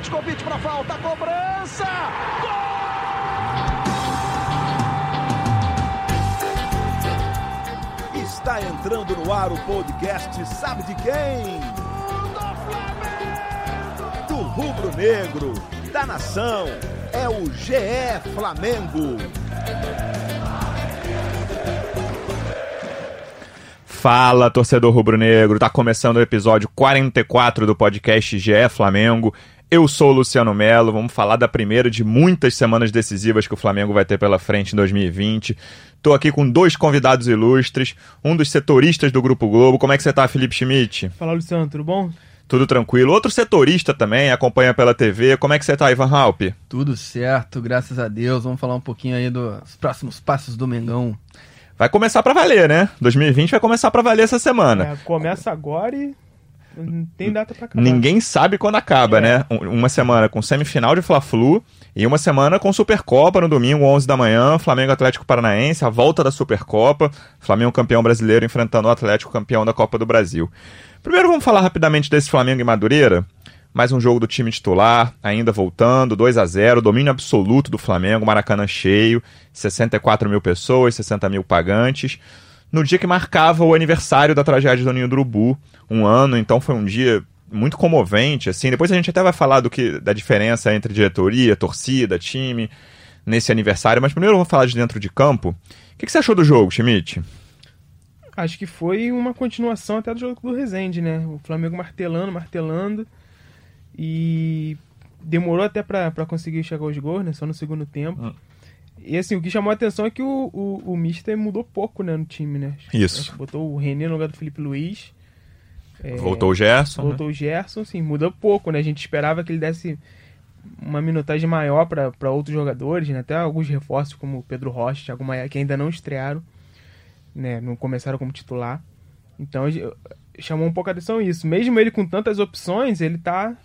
Petkovic para falta, cobrança! Gol! Está entrando no ar o podcast Sabe de quem? Do rubro negro, da nação, é o GE Flamengo. Fala, torcedor rubro-negro. Tá começando o episódio 44 do podcast GE Flamengo. Eu sou o Luciano Melo. Vamos falar da primeira de muitas semanas decisivas que o Flamengo vai ter pela frente em 2020. Tô aqui com dois convidados ilustres, um dos setoristas do Grupo Globo. Como é que você tá, Felipe Schmidt? Fala, Luciano, tudo bom? Tudo tranquilo. Outro setorista também, acompanha pela TV. Como é que você tá, Ivan Halp? Tudo certo, graças a Deus. Vamos falar um pouquinho aí dos próximos passos do Mengão. Vai começar para valer, né? 2020 vai começar para valer essa semana. É, começa agora e não tem data para acabar. Ninguém sabe quando acaba, é. né? Uma semana com semifinal de Fla-Flu e uma semana com Supercopa no domingo, 11 da manhã, Flamengo Atlético Paranaense, a volta da Supercopa, Flamengo campeão brasileiro enfrentando o Atlético campeão da Copa do Brasil. Primeiro vamos falar rapidamente desse Flamengo e Madureira. Mais um jogo do time titular, ainda voltando, 2 a 0 domínio absoluto do Flamengo, Maracanã cheio, 64 mil pessoas, 60 mil pagantes. No dia que marcava o aniversário da tragédia do Ninho do Urubu, um ano, então foi um dia muito comovente, assim. Depois a gente até vai falar do que da diferença entre diretoria, torcida, time nesse aniversário, mas primeiro eu vou falar de dentro de campo. O que, que você achou do jogo, Schmidt? Acho que foi uma continuação até do jogo do Rezende, né? O Flamengo martelando, martelando. E demorou até para conseguir chegar aos gols, né? Só no segundo tempo. Hum. E assim, o que chamou a atenção é que o, o, o Mister mudou pouco, né, no time, né? Isso. Botou o René no lugar do Felipe Luiz. É, voltou o Gerson. Voltou né? o Gerson, sim, mudou pouco, né? A gente esperava que ele desse uma minutagem maior para outros jogadores, né? Até alguns reforços como o Pedro Rocha, Thiago Maia, que ainda não estrearam, né? Não começaram como titular. Então chamou um pouco a atenção isso. Mesmo ele com tantas opções, ele tá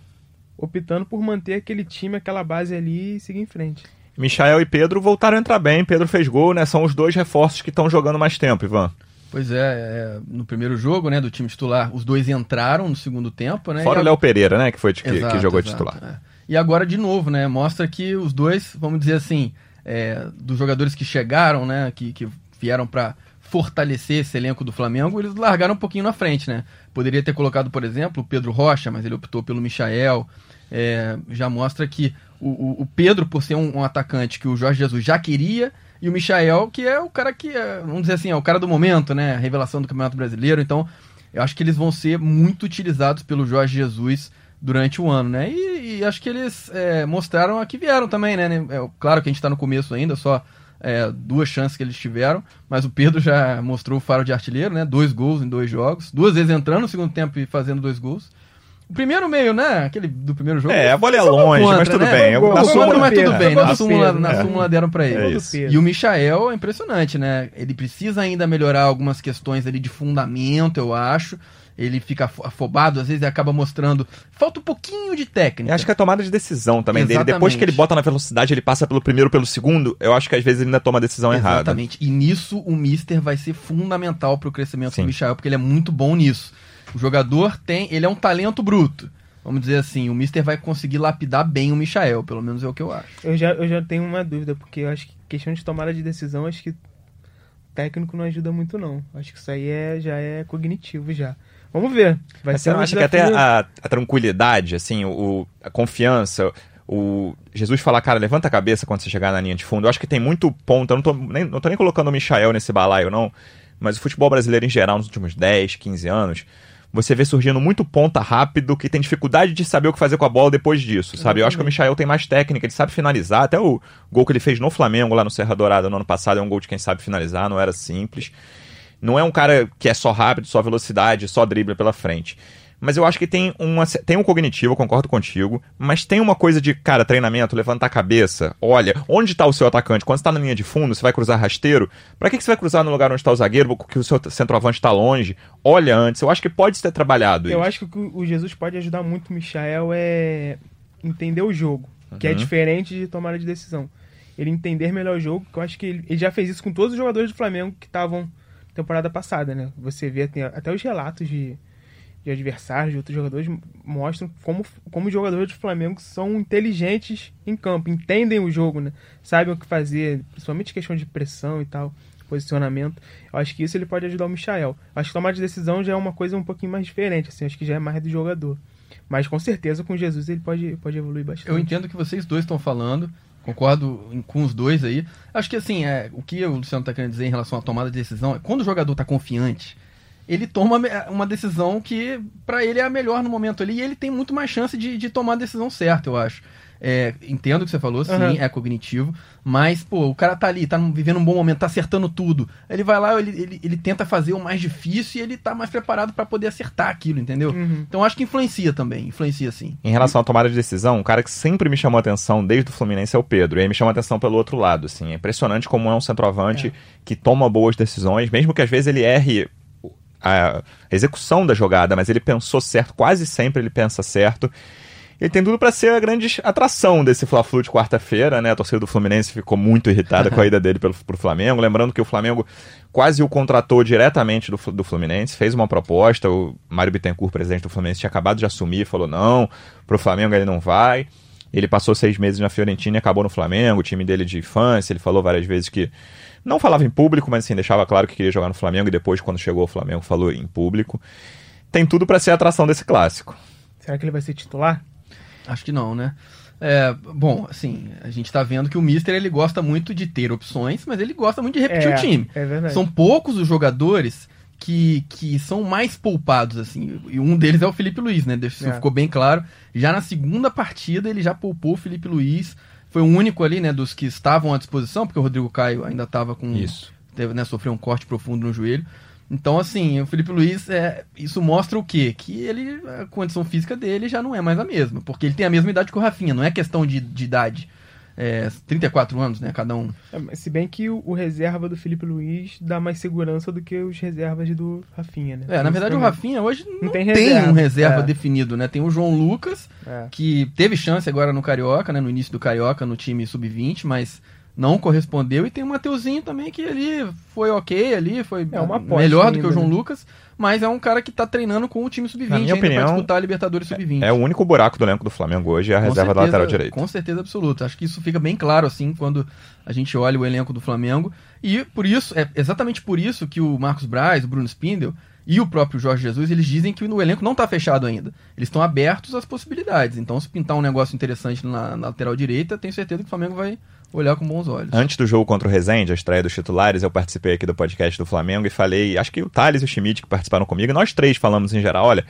optando por manter aquele time, aquela base ali e seguir em frente. Michael e Pedro voltaram a entrar bem, Pedro fez gol, né? São os dois reforços que estão jogando mais tempo, Ivan. Pois é, é, no primeiro jogo, né, do time titular, os dois entraram no segundo tempo, né? Fora o Léo Pereira, né, que foi que, exato, que, jogou exato, titular. É. E agora de novo, né, mostra que os dois, vamos dizer assim, é, dos jogadores que chegaram, né, que, que vieram para fortalecer esse elenco do Flamengo, eles largaram um pouquinho na frente, né? Poderia ter colocado, por exemplo, o Pedro Rocha, mas ele optou pelo Michael. É, já mostra que o, o, Pedro, por ser um, um, atacante que o Jorge Jesus já queria, e o Michael, que é o cara que, é, vamos dizer assim, é o cara do momento, né? A revelação do Campeonato Brasileiro. Então, eu acho que eles vão ser muito utilizados pelo Jorge Jesus durante o ano, né? E, e acho que eles é, mostraram a que vieram também, né? É, claro que a gente está no começo ainda, só é, duas chances que eles tiveram, mas o Pedro já mostrou o faro de artilheiro, né? Dois gols em dois jogos, duas vezes entrando no segundo tempo e fazendo dois gols. O primeiro meio, né? Aquele do primeiro jogo. É, a bola é longe, contra, mas tudo né? bem. na súmula, mas tudo bem. Na súmula, na é. súmula deram pra ele. É e o Michael é impressionante, né? Ele precisa ainda melhorar algumas questões ali de fundamento, eu acho. Ele fica afobado, às vezes acaba mostrando. Falta um pouquinho de técnica. Eu acho que a tomada de decisão também Exatamente. dele. Depois que ele bota na velocidade, ele passa pelo primeiro, pelo segundo. Eu acho que às vezes ele ainda toma a decisão Exatamente. errada. Exatamente. E nisso o Mister vai ser fundamental pro crescimento Sim. do Michael, porque ele é muito bom nisso. O jogador tem. Ele é um talento bruto vamos dizer assim, o Mister vai conseguir lapidar bem o Michael, pelo menos é o que eu acho. Eu já, eu já tenho uma dúvida, porque eu acho que questão de tomada de decisão, acho que técnico não ajuda muito não. Acho que isso aí é, já é cognitivo já. Vamos ver. Vai Mas ser você um acha que até a, a, tranquilidade, assim, o, a confiança, o Jesus falar, cara, levanta a cabeça quando você chegar na linha de fundo. Eu acho que tem muito ponto. Eu não tô nem, não tô nem colocando o Michael nesse balaio, não. Mas o futebol brasileiro em geral, nos últimos 10, 15 anos, você vê surgindo muito ponta rápido que tem dificuldade de saber o que fazer com a bola depois disso, sabe? Eu acho que o Michael tem mais técnica, ele sabe finalizar. Até o gol que ele fez no Flamengo, lá no Serra Dourada, no ano passado, é um gol de quem sabe finalizar, não era simples. Não é um cara que é só rápido, só velocidade, só drible pela frente. Mas eu acho que tem, uma, tem um cognitivo, eu concordo contigo, mas tem uma coisa de, cara, treinamento, levantar a cabeça, olha, onde está o seu atacante? Quando está na linha de fundo, você vai cruzar rasteiro? Para que, que você vai cruzar no lugar onde está o zagueiro, porque o seu centroavante está longe? Olha antes, eu acho que pode ser trabalhado Eu isso. acho que o Jesus pode ajudar muito o Michael é entender o jogo, que é uhum. diferente de tomada de decisão. Ele entender melhor o jogo, que eu acho que ele, ele já fez isso com todos os jogadores do Flamengo que estavam temporada passada, né? Você vê até os relatos de de adversários, de outros jogadores, mostram como, como os jogadores do Flamengo são inteligentes em campo, entendem o jogo, né? Sabem o que fazer, principalmente questão de pressão e tal, posicionamento. Eu acho que isso ele pode ajudar o Michael. Eu acho que tomar de decisão já é uma coisa um pouquinho mais diferente, assim, acho que já é mais do jogador. Mas com certeza com Jesus ele pode, pode evoluir bastante. Eu entendo o que vocês dois estão falando. Concordo com os dois aí. Acho que assim, é, o que o Luciano está querendo dizer em relação à tomada de decisão é quando o jogador está confiante, ele toma uma decisão que para ele é a melhor no momento ali e ele tem muito mais chance de, de tomar a decisão certa, eu acho. É, entendo o que você falou, sim, uhum. é cognitivo, mas, pô, o cara tá ali, tá vivendo um bom momento, tá acertando tudo. Ele vai lá, ele, ele, ele tenta fazer o mais difícil e ele tá mais preparado para poder acertar aquilo, entendeu? Uhum. Então acho que influencia também, influencia sim. Em relação à tomada de decisão, um cara que sempre me chamou a atenção desde o Fluminense é o Pedro. E aí me chama a atenção pelo outro lado, assim. É impressionante como é um centroavante é. que toma boas decisões, mesmo que às vezes ele erre a execução da jogada, mas ele pensou certo, quase sempre ele pensa certo. Ele tem tudo para ser a grande atração desse Fla-Flu de quarta-feira, né? A torcida do Fluminense ficou muito irritada com a ida dele pelo, pro Flamengo. Lembrando que o Flamengo quase o contratou diretamente do, do Fluminense, fez uma proposta. O Mário Bittencourt, presidente do Fluminense, tinha acabado de assumir, falou: não, pro Flamengo ele não vai. Ele passou seis meses na Fiorentina e acabou no Flamengo, o time dele de infância. Ele falou várias vezes que não falava em público, mas assim, deixava claro que queria jogar no Flamengo e depois, quando chegou ao Flamengo, falou em público. Tem tudo para ser a atração desse clássico. Será que ele vai ser titular? Acho que não, né? É, bom, assim, a gente tá vendo que o Mister ele gosta muito de ter opções, mas ele gosta muito de repetir é, o time. É verdade. São poucos os jogadores que, que são mais poupados, assim. E um deles é o Felipe Luiz, né? Isso é. ficou bem claro. Já na segunda partida ele já poupou o Felipe Luiz. Foi o único ali, né, dos que estavam à disposição, porque o Rodrigo Caio ainda estava com. Isso. Teve, né, sofreu um corte profundo no joelho. Então, assim, o Felipe Luiz, é, isso mostra o quê? Que ele, a condição física dele já não é mais a mesma. Porque ele tem a mesma idade que o Rafinha, não é questão de, de idade. É, 34 anos, né? Cada um. É, se bem que o, o, reserva do Felipe Luiz dá mais segurança do que os reservas do Rafinha, né? É, na verdade o Rafinha hoje não, não tem, tem reserva. um reserva é. definido, né? Tem o João Lucas, é. que teve chance agora no Carioca, né? No início do Carioca, no time sub-20, mas não correspondeu. E tem o Mateuzinho também, que ali foi ok, ali foi é melhor do que o João né? Lucas, mas é um cara que tá treinando com o time sub-20 ainda opinião, pra disputar a Libertadores sub-20. É, é, o único buraco do elenco do Flamengo hoje, é a com reserva certeza, da lateral direita. Com certeza absoluta. Acho que isso fica bem claro, assim, quando a gente olha o elenco do Flamengo. E por isso, é exatamente por isso que o Marcos Braz, o Bruno Spindel e o próprio Jorge Jesus, eles dizem que o elenco não está fechado ainda. Eles estão abertos às possibilidades. Então, se pintar um negócio interessante na, na lateral direita, tenho certeza que o Flamengo vai olhar com bons olhos. Antes do jogo contra o Rezende, a estreia dos titulares, eu participei aqui do podcast do Flamengo e falei, acho que o Thales e o Schmidt que participaram comigo, nós três falamos em geral, olha,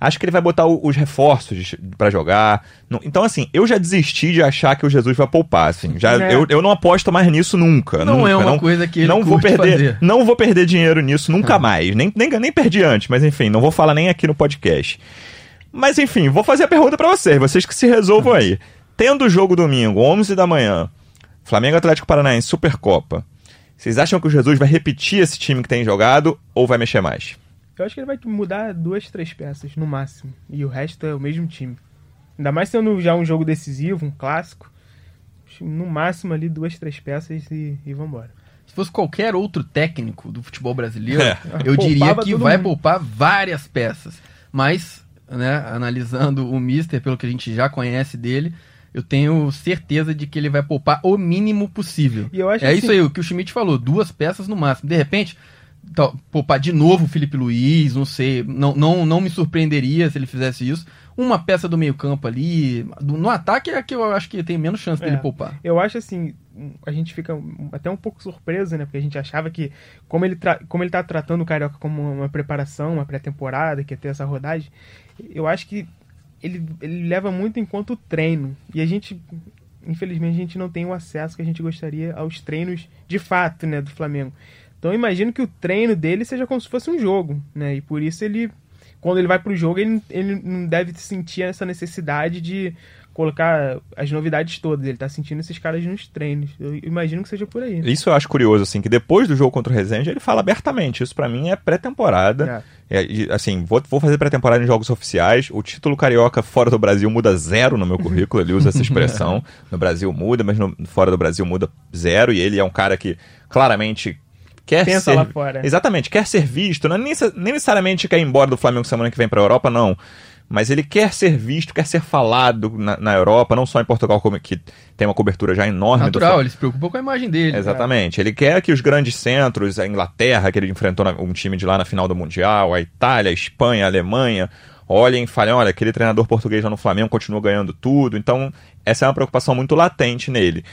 acho que ele vai botar os reforços para jogar. Então, assim, eu já desisti de achar que o Jesus vai poupar, assim. Já, é. eu, eu não aposto mais nisso nunca. Não nunca, é uma não, coisa que ele não vou perder fazer. Não vou perder dinheiro nisso nunca mais. Nem, nem, nem perdi antes, mas enfim, não vou falar nem aqui no podcast. Mas enfim, vou fazer a pergunta para vocês, vocês que se resolvam aí. Tendo o jogo domingo, 11 da manhã, Flamengo Atlético Paranaense, Supercopa. Vocês acham que o Jesus vai repetir esse time que tem jogado ou vai mexer mais? Eu acho que ele vai mudar duas, três peças no máximo. E o resto é o mesmo time. Ainda mais sendo já um jogo decisivo, um clássico. No máximo ali duas, três peças e, e vambora. Se fosse qualquer outro técnico do futebol brasileiro, é. eu diria que vai mundo. poupar várias peças. Mas, né, analisando o Mister, pelo que a gente já conhece dele, eu tenho certeza de que ele vai poupar o mínimo possível. é assim... isso aí, o que o Schmidt falou, duas peças no máximo. De repente, poupar de novo o Felipe Luiz, não sei, não, não, não me surpreenderia se ele fizesse isso. Uma peça do meio campo ali, no ataque é que eu acho que tem menos chance é, dele poupar. Eu acho assim, a gente fica até um pouco surpreso, né? Porque a gente achava que, como ele, como ele tá tratando o Carioca como uma preparação, uma pré-temporada, que ia ter essa rodagem, eu acho que ele, ele leva muito em conta o treino. E a gente, infelizmente, a gente não tem o acesso que a gente gostaria aos treinos de fato, né, do Flamengo. Então eu imagino que o treino dele seja como se fosse um jogo, né? E por isso ele, quando ele vai pro jogo, ele, ele não deve sentir essa necessidade de colocar as novidades todas. Ele tá sentindo esses caras nos treinos. Eu imagino que seja por aí. Isso eu acho curioso, assim, que depois do jogo contra o Resende, ele fala abertamente. Isso para mim é pré-temporada. É. É, assim, vou, vou fazer pré-temporada em jogos oficiais. O título carioca fora do Brasil muda zero no meu currículo. Ele usa essa expressão. no Brasil muda, mas no, fora do Brasil muda zero. E ele é um cara que claramente quer Pensa ser. lá fora. Exatamente, quer ser visto. Não é nem, nem necessariamente quer ir embora do Flamengo semana que vem pra Europa, não. Mas ele quer ser visto, quer ser falado na, na Europa, não só em Portugal, como que tem uma cobertura já enorme do Natural, Flamengo. ele se preocupou com a imagem dele. Exatamente. Ele quer que os grandes centros, a Inglaterra, que ele enfrentou na- um time de lá na final do Mundial, a Itália, a Espanha, a Alemanha, olhem e falem, olha, aquele treinador português lá no Flamengo continua ganhando tudo. Então, essa é uma preocupação muito latente nele.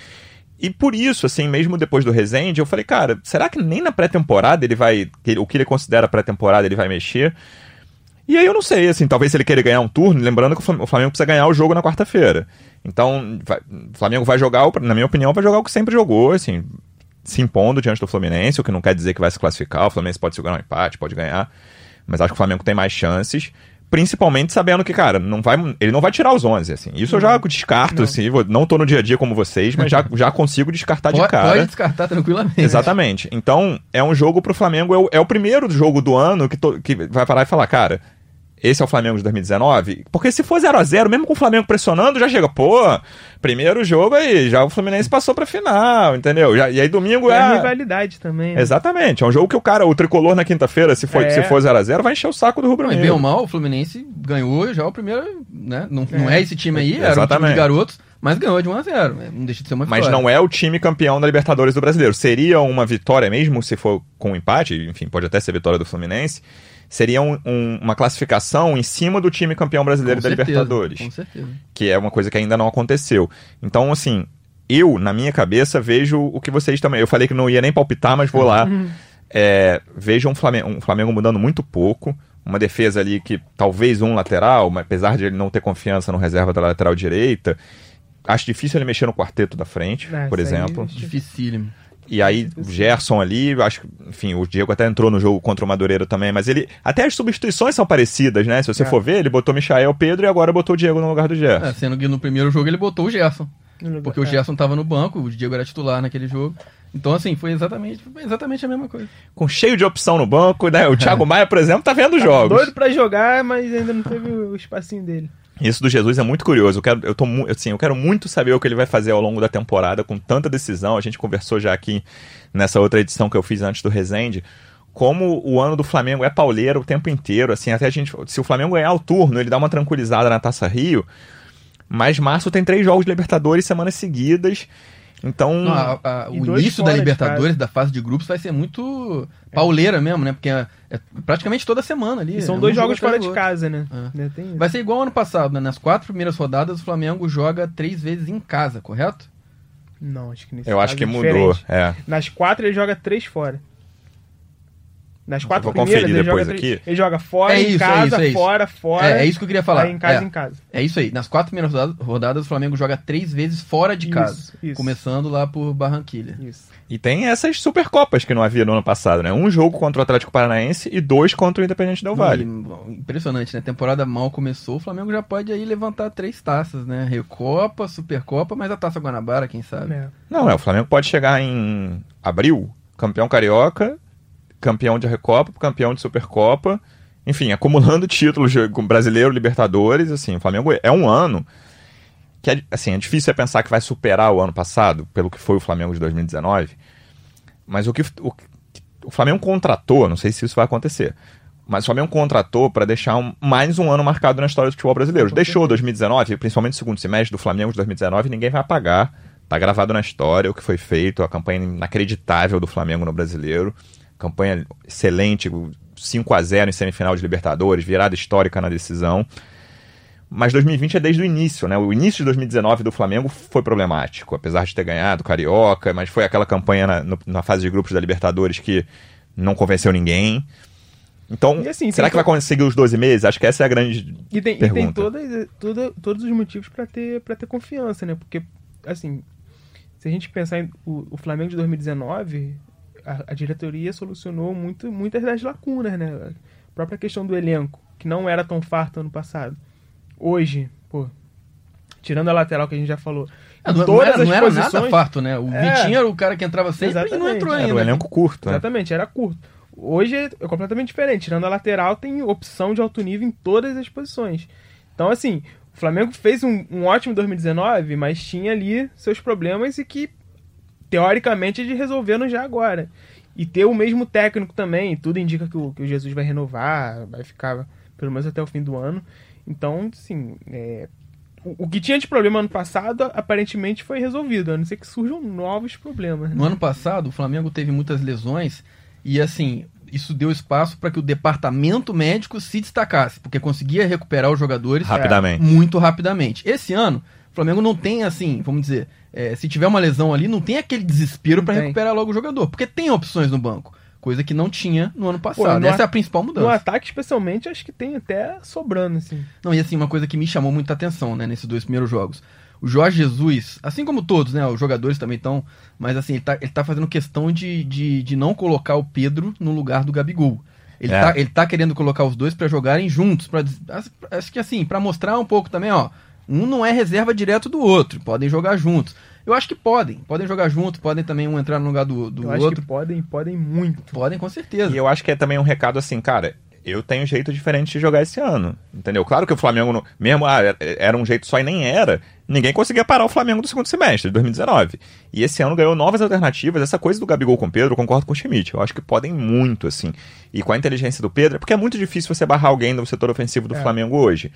E por isso, assim, mesmo depois do Resende, eu falei, cara, será que nem na pré-temporada ele vai. O que ele considera pré-temporada ele vai mexer? E aí eu não sei, assim, talvez se ele querer ganhar um turno, lembrando que o Flam- o Flamengo precisa ganhar o jogo na quarta-feira. Então, vai- o Flamengo vai jogar, na minha opinião, vai jogar o que sempre jogou, assim, se impondo diante do Fluminense, o que não quer dizer que vai se classificar. O Fluminense pode segurar um empate, pode ganhar, mas acho que o Flamengo tem mais chances. Principalmente sabendo que, cara, não vai, ele não vai tirar os 11, assim. Isso eu já descarto, Não. assim. Não tô no dia a dia como vocês, mas já, já consigo descartar de cara. pode descartar tranquilamente. Exatamente. Então, é um jogo pro Flamengo, é o, é o primeiro jogo do ano que, to- que vai parar e falar, cara, esse é o Flamengo de 2019? Porque se for 0 a 0 mesmo com o Flamengo pressionando, já chega, pô, primeiro jogo aí, já o Fluminense passou pra final, entendeu? Já- e aí domingo É é. a rivalidade também. né? Exatamente, é um jogo que o cara, o tricolor na quinta-feira, se for, É. se for 0 a 0 vai encher o saco do rubro e bem ou negro. mal, o Fluminense ganhou já o primeiro, né? Não não É. é esse time aí, era um time Exatamente. de garotos, mas ganhou de 1 a 0 né? Não deixa de ser uma Mas vitória. não é o time campeão da Libertadores do Brasileiro. Seria uma vitória mesmo se for com um empate, enfim, pode até ser vitória do Fluminense. Seria um- um- uma classificação em cima do time campeão brasileiro Com da certeza, Libertadores. Com certeza. que é uma coisa que ainda não aconteceu. Então, assim, eu, na minha cabeça, vejo o que vocês também. Eu falei que não ia nem palpitar, mas vou lá. É, vejo um Flamengo, um Flamengo mudando muito pouco. Uma defesa ali que talvez um lateral, mas apesar de ele não ter confiança no reserva da lateral direita. Acho difícil ele mexer no quarteto da frente, É, por exemplo. Dificílimo. E aí, o Gerson ali, acho que, enfim, o Diego até entrou no jogo contra o Madureira também, mas ele. Até as substituições são parecidas, né? Se você É. for ver, ele botou Michael Pedro e agora botou o Diego no lugar do Gerson. É, sendo que no primeiro jogo ele botou o Gerson. Porque o é. Gerson tava no banco, o Diego era titular naquele jogo. Então, assim, foi exatamente, foi exatamente a mesma coisa. com cheio de opção no banco, né? O Thiago Maia, por exemplo, tá vendo Tá jogos. Doido pra jogar, mas ainda não teve o espacinho dele. Isso do Jesus é muito curioso. Eu quero, eu tô, assim, eu quero muito saber o que ele vai fazer ao longo da temporada com tanta decisão. A gente conversou já aqui nessa outra edição que eu fiz antes do Resende. Como o ano do Flamengo é pauleiro o tempo inteiro, assim, até a gente. Se o Flamengo ganhar o turno, ele dá uma tranquilizada na Taça Rio. Mas março tem três jogos de Libertadores semanas seguidas. Então. Não, a- a- o início da Libertadores, da fase de grupos, vai ser muito pauleira mesmo, né? Porque é, é praticamente toda semana ali. E são é dois jogo jogos atrás fora de casa, né? É. Isso. Vai ser igual ano passado, né? Nas quatro primeiras rodadas, o Flamengo joga três vezes em casa, correto? Não, acho que nesse eu acho que é mudou. É. Nas quatro ele joga três fora. Nas quatro vou primeiras conferir ele joga, aqui. ele joga fora, É em isso, é casa, isso, é isso. fora, fora. É, é isso que eu queria falar. Aí em casa, é, em casa. é isso aí. Nas quatro primeiras rodadas, rodadas, o Flamengo joga três vezes fora de casa. isso. Começando lá por Barranquilha. Isso. E tem essas Supercopas que não havia no ano passado, né? Um jogo contra o Atlético Paranaense e dois contra o Independente Del Vale. E, impressionante, né? A temporada mal começou, o Flamengo já pode aí levantar três taças, né? Recopa, Supercopa, mas a Taça Guanabara, quem sabe? É. Não, é, o Flamengo pode chegar em abril, campeão carioca, campeão de Recopa, campeão de Supercopa, enfim, acumulando títulos com brasileiro, Libertadores, assim, o Flamengo é um ano que é, assim, é difícil é pensar que vai superar o ano passado, pelo que foi o Flamengo de 2019, mas o que o, o Flamengo contratou, não sei se isso vai acontecer, mas o Flamengo contratou para deixar um- mais um ano marcado na história do futebol brasileiro. Deixou certeza. 2019, principalmente o segundo semestre do Flamengo de 2019, ninguém vai apagar. Tá gravado na história o que foi feito, a campanha inacreditável do Flamengo no brasileiro. Campanha excelente, 5 a 0 em semifinal de Libertadores, virada histórica na decisão. Mas 2020 é desde o início, né? O início de 2019 do Flamengo foi problemático, apesar de ter ganhado Carioca, mas foi aquela campanha na, no- na fase de grupos da Libertadores que não convenceu ninguém. Então, assim, será que vai conseguir os 12 meses? Acho que essa é a grande E tem, e tem pergunta. todas, toda, todos os motivos pra ter, pra ter confiança, né? Porque, assim, se a gente pensar em o, o Flamengo de 2019, a, a diretoria solucionou muito, muitas das lacunas, né? A própria questão do elenco, que não era tão farto ano passado. Hoje, pô, tirando a lateral que a gente já falou, É, não, não todas era, as não era nada posições- farto, né? O É. Vitinho era o cara que entrava sempre e não Exatamente. entrou Era ainda. o elenco curto, né? Exatamente, era curto. Hoje é completamente diferente. Tirando a lateral, tem opção de alto nível em todas as posições. Então, assim, o Flamengo fez um, um ótimo 2019, mas tinha ali seus problemas e que, teoricamente, eles resolveram já agora. e ter o mesmo técnico também. Tudo indica que o, que o Jesus vai renovar, vai ficar pelo menos até o fim do ano. Então, assim, é, o, o que tinha de problema ano passado aparentemente foi resolvido, a não ser que surjam novos problemas. Né? No ano passado, o Flamengo teve muitas lesões e, assim, isso deu espaço para que o departamento médico se destacasse, porque conseguia recuperar os jogadores Rapidamente. muito rapidamente. Esse ano, Flamengo não tem, assim, vamos dizer, é, se tiver uma lesão ali, não tem aquele desespero para recuperar logo o jogador, porque tem opções no banco. Coisa que não tinha no ano passado. Pô, no Essa a- é a principal No mudança. ataque, especialmente, acho que tem até sobrando, assim. Não, e assim, uma coisa que me chamou muita atenção, né, nesses dois primeiros jogos. O Jorge Jesus, assim como todos, né, os jogadores também estão, mas assim, ele tá, ele tá fazendo questão de, de, de não colocar o Pedro no lugar do Gabigol. Ele, É. tá, ele tá querendo colocar os dois pra jogarem juntos, pra, acho que assim, pra mostrar um pouco também, ó, um não é reserva direto do outro, podem jogar juntos. Eu acho que podem, podem jogar juntos, podem também um entrar no lugar do, do Eu acho outro. que podem, podem muito. Podem, com certeza. E eu acho que é também um recado assim, cara, eu tenho um jeito diferente de jogar esse ano. Entendeu? Claro que o Flamengo, não- mesmo ah, era- era um jeito só e nem era, ninguém conseguia parar o Flamengo do segundo semestre de 2019. E esse ano ganhou novas alternativas. Essa coisa do Gabigol com o Pedro, eu concordo com o Schmidt. Eu acho que podem muito, assim. E com a inteligência do Pedro, porque é muito difícil você barrar alguém no setor ofensivo do É. Flamengo hoje.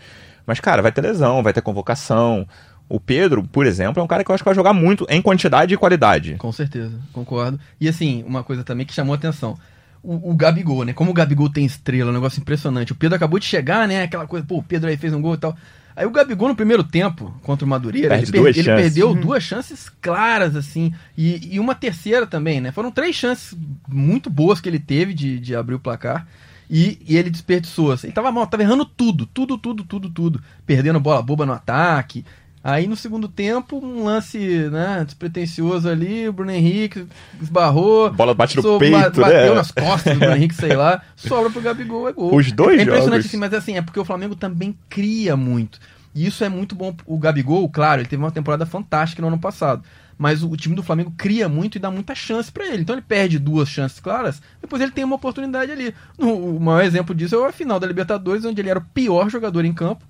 Mas, cara, vai ter lesão, vai ter convocação. O Pedro, por exemplo, é um cara que eu acho que vai jogar muito em quantidade e qualidade. Com certeza, concordo. E assim, uma coisa também que chamou a atenção. O, o Gabigol, né? Como o Gabigol tem estrela, um negócio impressionante. O Pedro acabou de chegar, né? Aquela coisa, pô, o Pedro aí fez um gol e tal. Aí o Gabigol no primeiro tempo, contra o Madureira, Perde ele, per- duas ele chances. perdeu Uhum. duas chances claras, assim, e, e uma terceira também, né? Foram três chances muito boas que ele teve de, de abrir o placar. E, e ele desperdiçou, assim. Ele tava mal, tava errando tudo, tudo, tudo, tudo, tudo. Perdendo bola boba no ataque. Aí no segundo tempo, um lance, né, despretensioso ali, o Bruno Henrique esbarrou. A bola bate no peito, ba- Bateu né? nas costas do Bruno Henrique, sei lá. Sobra pro Gabigol, é gol. Os dois É impressionante jogos. assim, mas assim, é porque o Flamengo também cria muito. E isso é muito bom. O Gabigol, claro, ele teve uma temporada fantástica no ano passado. Mas o, time do Flamengo cria muito e dá muita chance pra ele. Então ele perde duas chances claras, depois ele tem uma oportunidade ali. O maior exemplo disso é a final da Libertadores, onde ele era o pior jogador em campo.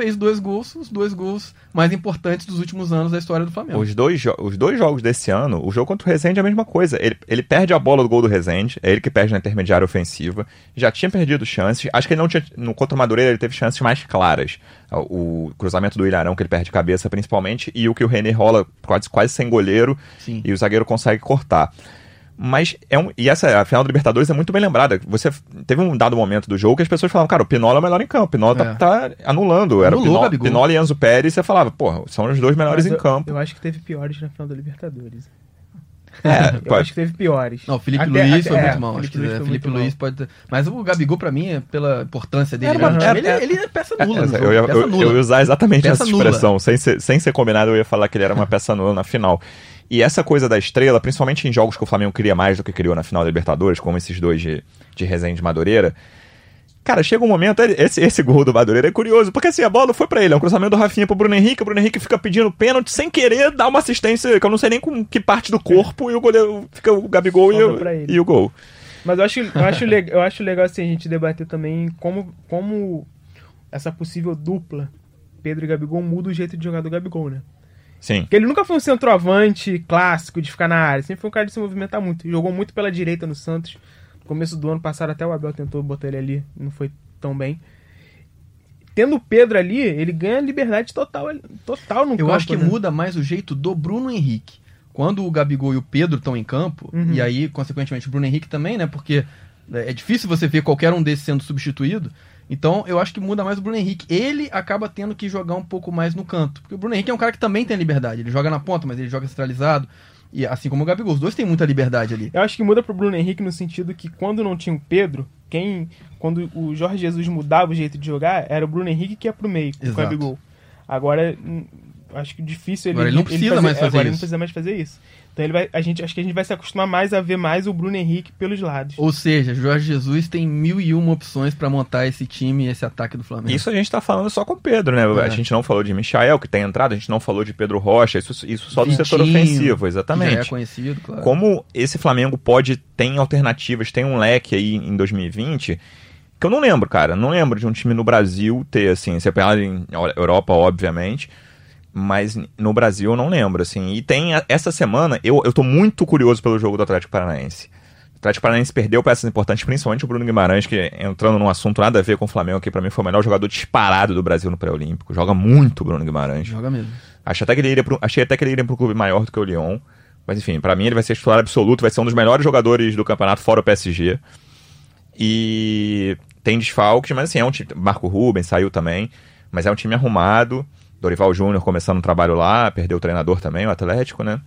Fez dois gols, os dois gols mais importantes dos últimos anos da história do Flamengo. Os dois, os dois jogos desse ano, o jogo contra o Rezende é a mesma coisa. Ele, ele perde a bola do gol do Rezende, é ele que perde na intermediária ofensiva. Já tinha perdido chances. Acho que ele não tinha. No contra o Madureira ele teve chances mais claras. O, o cruzamento do Ilharão, que ele perde de cabeça principalmente, e o que o René rola quase, quase sem goleiro Sim. e o zagueiro consegue cortar. Mas é um. E essa a final da Libertadores é muito bem lembrada. Você teve um dado momento do jogo que as pessoas falavam, cara, o Pinola é o melhor em campo. O Pinola tá, É. tá anulando. Era o Anulou Pinola, Gabigol. Pinola e Enzo Pérez. Você falava, porra, são os dois melhores Mas em eu- campo. Eu acho que teve piores na final da Libertadores. É, Eu pode- acho que teve piores. Não, o Felipe Até- Luiz até- foi é, muito mal. Acho que Luiz é, Felipe muito Luiz mal. pode ter... Mas o Gabigol, pra mim, é pela importância dele Era no uma- time, era- ele, ele é peça nula É, jogo, eu, ia, peça eu- nula. eu ia usar exatamente Peça essa nula. expressão. Sem ser, sem ser combinado, eu ia falar que ele era uma peça nula na final. E essa coisa da estrela, principalmente em jogos que o Flamengo cria mais do que criou na final da Libertadores, como esses dois de, de Resende e Madureira. Cara, chega um momento, esse, esse gol do Madureira é curioso, porque assim, a bola foi pra ele, é um cruzamento do Rafinha pro Bruno Henrique, o Bruno Henrique fica pedindo pênalti sem querer dar uma assistência, que eu não sei nem com que parte do corpo, e o goleiro fica o Gabigol e, ele. e o gol. Mas eu acho, eu acho, legal, eu acho legal assim, a gente debater também como, como essa possível dupla Pedro e Gabigol muda o jeito de jogar do Gabigol, né? Sim. Porque ele nunca foi um centroavante clássico de ficar na área, sempre foi um cara de se movimentar muito. Jogou muito pela direita no Santos. No começo do ano passado até o Abel tentou botar ele ali, não foi tão bem. Tendo o Pedro ali, ele ganha liberdade total, total no Eu campo, acho que né? muda mais o jeito do Bruno Henrique. Quando o Gabigol e o Pedro estão em campo, Uhum. e aí, consequentemente, o Bruno Henrique também, né? Porque é é difícil você ver qualquer um desses sendo substituído. Então, eu acho que muda mais o Bruno Henrique. Ele acaba tendo que jogar um pouco mais no canto. Porque o Bruno Henrique é um cara que também tem liberdade. Ele joga na ponta, mas ele joga centralizado. E assim como o Gabigol, os dois têm muita liberdade ali. Eu acho que muda pro Bruno Henrique no sentido que quando não tinha o Pedro, quem. Quando o Jorge Jesus mudava o jeito de jogar, era o Bruno Henrique que ia pro meio, com o Exato. Gabigol. Agora, hum, acho que difícil ele. Agora ele não precisa mais fazer agora ele não isso. precisa mais fazer isso. Então ele vai, a gente, acho que a gente vai se acostumar mais a ver mais o Bruno Henrique pelos lados. Ou seja, Jorge Jesus tem mil e uma opções pra montar esse time e esse ataque do Flamengo. Isso a gente tá falando só com o Pedro, né? É. A gente não falou de Michael, que tem entrado, a gente não falou de Pedro Rocha, isso, isso só do Vitinho, setor ofensivo, que Já é exatamente. conhecido, claro. Como esse Flamengo pode, tem alternativas, tem um leque aí em 2020, que eu não lembro, cara. Não lembro de um time no Brasil ter, assim, você pegar em Europa, obviamente, mas no Brasil eu não lembro, assim. E tem, a- essa semana, eu, eu tô muito curioso pelo jogo do Atlético Paranaense. Atlético Paranaense perdeu peças importantes, principalmente o Bruno Guimarães, que entrando num assunto nada a ver com o Flamengo, que para mim foi o melhor jogador disparado do Brasil no pré-olímpico. Joga muito o Bruno Guimarães. Joga mesmo. Achei até que ele iria pro, achei até que ele iria para um clube maior do que o Lyon. Mas enfim, para mim ele vai ser titular absoluto, vai ser um dos melhores jogadores do campeonato, fora o PSG. E tem desfalques, mas assim, é um time. Marco Rubens saiu também, mas é um time arrumado. Dorival Júnior começando um trabalho lá, perdeu o treinador também, o Atlético, né?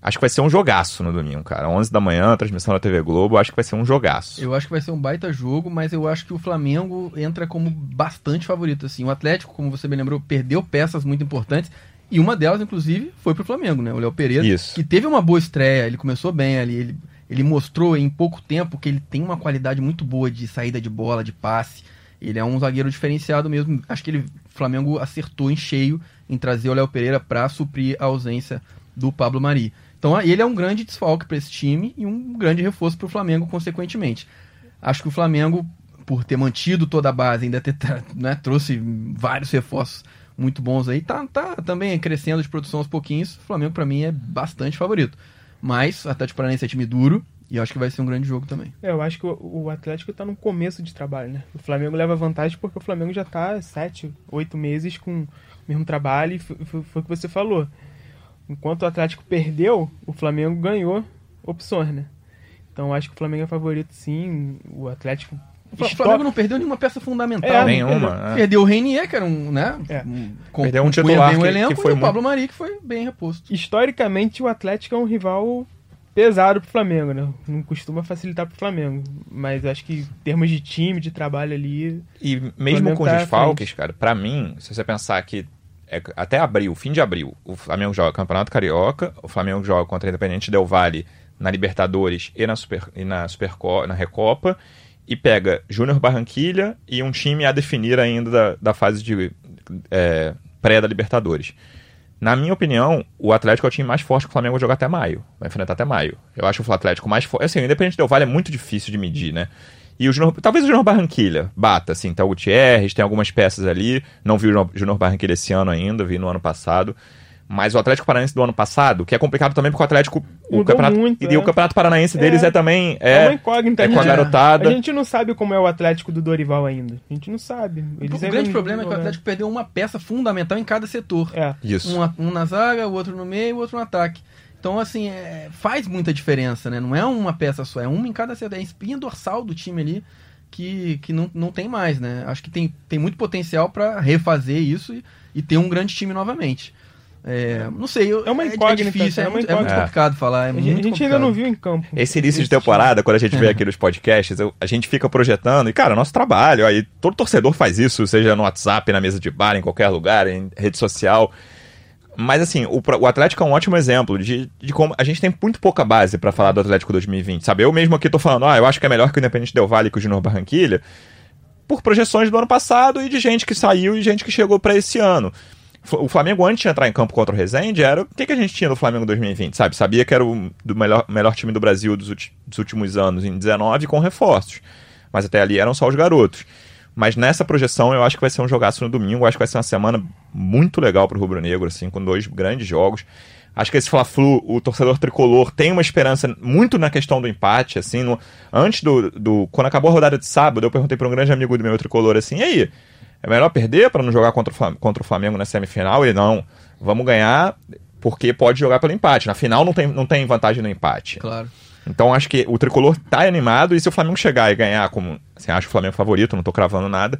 Acho que vai ser um jogaço no domingo, cara. 11 da manhã, transmissão da TV Globo, acho que vai ser um jogaço. Eu acho que vai ser um baita jogo, mas eu acho que o Flamengo entra como bastante favorito, assim. O Atlético, como você bem lembrou, perdeu peças muito importantes. E uma delas, inclusive, foi pro Flamengo, né? O Léo Pereira. Isso. Que teve uma boa estreia, ele começou bem ali. Ele, ele mostrou em pouco tempo que ele tem uma qualidade muito boa de saída de bola, de passe. Ele é um zagueiro diferenciado mesmo. Acho que ele, Flamengo acertou em cheio em trazer o Léo Pereira para suprir a ausência do Pablo Mari. Então ele é um grande desfalque para esse time e um grande reforço para o Flamengo, consequentemente. Acho que o Flamengo, por ter mantido toda a base, ainda ter, né, trouxe vários reforços muito bons aí, tá, tá também crescendo de produção aos pouquinhos. O Flamengo, para mim, é bastante favorito. Mas o Atlético Paranaense é time duro e acho que vai ser um grande jogo também. É, eu acho que o, o Atlético tá no começo de trabalho, né? O Flamengo leva vantagem porque o Flamengo já tá sete, oito meses com o mesmo trabalho e foi, foi, o que você falou enquanto o Atlético perdeu, o Flamengo ganhou opções, né? Então acho que o Flamengo é favorito sim, o Atlético. O Flamengo não perdeu nenhuma peça fundamental. É, nenhuma. É. Perdeu o Reinier, que era um, né? É. Um, perdeu um titular bem o elenco, que foi e o Pablo Mari, que foi bem reposto. Historicamente, o Atlético é um rival pesado pro Flamengo, né? Não costuma facilitar pro Flamengo. Mas acho que em termos de time, de trabalho ali. E mesmo com os tá desfalques, cara, para mim, se você pensar que é, até abril, fim de abril, o Flamengo joga Campeonato Carioca, o Flamengo joga contra o Independente Del Vale na Libertadores e na, Super, e na, Superco, na Recopa, e pega Júnior Barranquilha e um time a definir ainda da, da fase de é, pré da Libertadores. Na minha opinião, o Atlético é o time mais forte que o Flamengo vai jogar até maio. Vai enfrentar até maio. Eu acho o Atlético mais forte. Assim, o Independente Del Vale é muito difícil de medir, né? E o Junior, talvez o Junior Barranquilha bata, assim, tá o Gutierrez, tem algumas peças ali. Não vi o Junior Barranquilha esse ano ainda, vi no ano passado. Mas o Atlético Paranaense do ano passado, que é complicado também porque o Atlético. O campeonato, muito, e é. o Campeonato Paranaense deles é, é também. É, é uma incógnita. É com a garotada. A gente não sabe como é o Atlético do Dorival ainda. A gente não sabe. Eles o grande problema é que o Atlético perdeu uma peça fundamental em cada setor. É. Isso. Um, um na zaga, o outro no meio e o outro no ataque. Então, assim, é, faz muita diferença, né? Não é uma peça só, é uma em cada setor. É a espinha dorsal do time ali que, que não, não tem mais, né? Acho que tem, tem muito potencial para refazer isso e, e, ter um grande time novamente. É, não sei, é uma é incógnita, é, difícil, é, é, muito, é muito complicado falar. É a gente, gente ainda não viu em campo. Esse início de temporada, quando a gente vê aqui nos podcasts, eu, a gente fica projetando, e cara, nosso trabalho, aí todo torcedor faz isso, seja no WhatsApp, na mesa de bar, em qualquer lugar, em rede social. Mas assim, o, o, Atlético é um ótimo exemplo de, de como a gente tem muito pouca base para falar do Atlético 2020, sabe? Eu mesmo aqui tô falando, ah, eu acho que é melhor que o Independente Del Valle e que o Junior Barranquilha, por projeções do ano passado e de gente que saiu e gente que chegou para esse ano. O Flamengo, antes de entrar em campo contra o Rezende, era o que, que a gente tinha no Flamengo 2020, sabe? Sabia que era o do melhor, melhor time do Brasil dos, dos últimos anos, em 19, com reforços. Mas até ali eram só os garotos. Mas nessa projeção eu acho que vai ser um jogaço no domingo. Acho que vai ser uma semana muito legal pro Rubro Negro, assim, com dois grandes jogos. Acho que esse Fla-Flu, o torcedor tricolor tem uma esperança muito na questão do empate, assim, no, antes do, do, Quando acabou a rodada de sábado, eu perguntei para um grande amigo do meu tricolor assim, e aí, é melhor perder para não jogar contra o, contra o Flamengo na semifinal? Ele, não, vamos ganhar porque pode jogar pelo empate. Na final não tem, não tem vantagem no empate. Claro. Então acho que o tricolor tá animado e se o Flamengo chegar e ganhar, como assim, acho o Flamengo favorito, não tô cravando nada,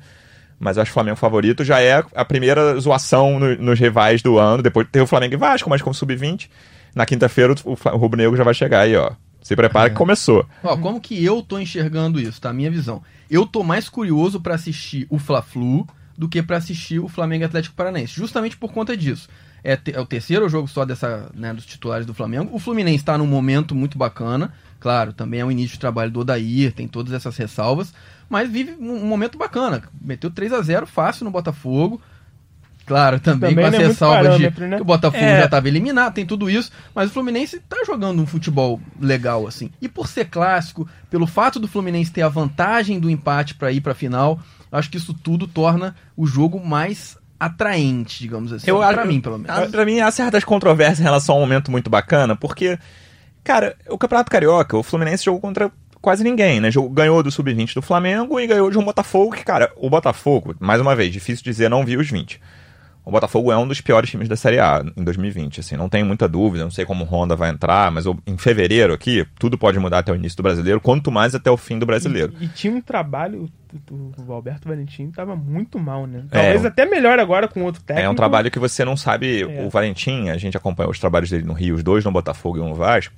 mas acho o Flamengo favorito já é a primeira zoação no, nos rivais do ano. Depois ter o Flamengo e Vasco, mas como sub-20. Na quinta-feira o, o, Rubro Negro já vai chegar aí, ó. Se prepara é. que começou. Ó, como que eu tô enxergando isso, tá? Minha visão. Eu tô mais curioso para assistir o Fla-Flu do que para assistir o Flamengo Atlético Paranaense, justamente por conta disso. É, te, é, o terceiro jogo só dessa, né, dos titulares do Flamengo. O Fluminense está num momento muito bacana. Claro, também é o início de trabalho do Odair, tem todas essas ressalvas. Mas vive um, um momento bacana. Meteu 3 a 0 fácil no Botafogo. Claro, também, também com as é de né? que o Botafogo é. já estava eliminado, tem tudo isso, mas o Fluminense está jogando um futebol legal assim. E por ser clássico, pelo fato do Fluminense ter a vantagem do empate para ir para a final, acho que isso tudo torna o jogo mais atraente, digamos assim. Eu, pra mim, pelo menos. Pra mim, há certas controvérsias em relação a um momento muito bacana, porque Cara, o Campeonato Carioca, o Fluminense jogou contra quase ninguém, né? Jogou, ganhou do Sub-20 do Flamengo e ganhou de um Botafogo que, cara, o Botafogo, mais uma vez, difícil dizer, não vi os 20. O Botafogo é um dos piores times da Série A em 2020, assim, não tenho muita dúvida, não sei como o Honda vai entrar, mas em fevereiro aqui, tudo pode mudar até o início do brasileiro, quanto mais até o fim do brasileiro. E, e tinha um trabalho, o Alberto Valentim tava muito mal, né? Talvez é, até melhor agora com outro técnico. É um trabalho que você não sabe, é. o Valentim, a gente acompanhou os trabalhos dele no Rio, os dois no Botafogo e um no Vasco,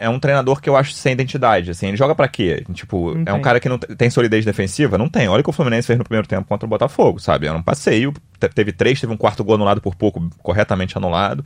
é um treinador que eu acho sem identidade, assim, ele joga para quê? Tipo, não é tem. um cara que não tem solidez defensiva? Não tem. Olha o que o Fluminense fez no primeiro tempo contra o Botafogo, sabe? Era um passeio, teve três, teve um quarto gol anulado por pouco, corretamente anulado.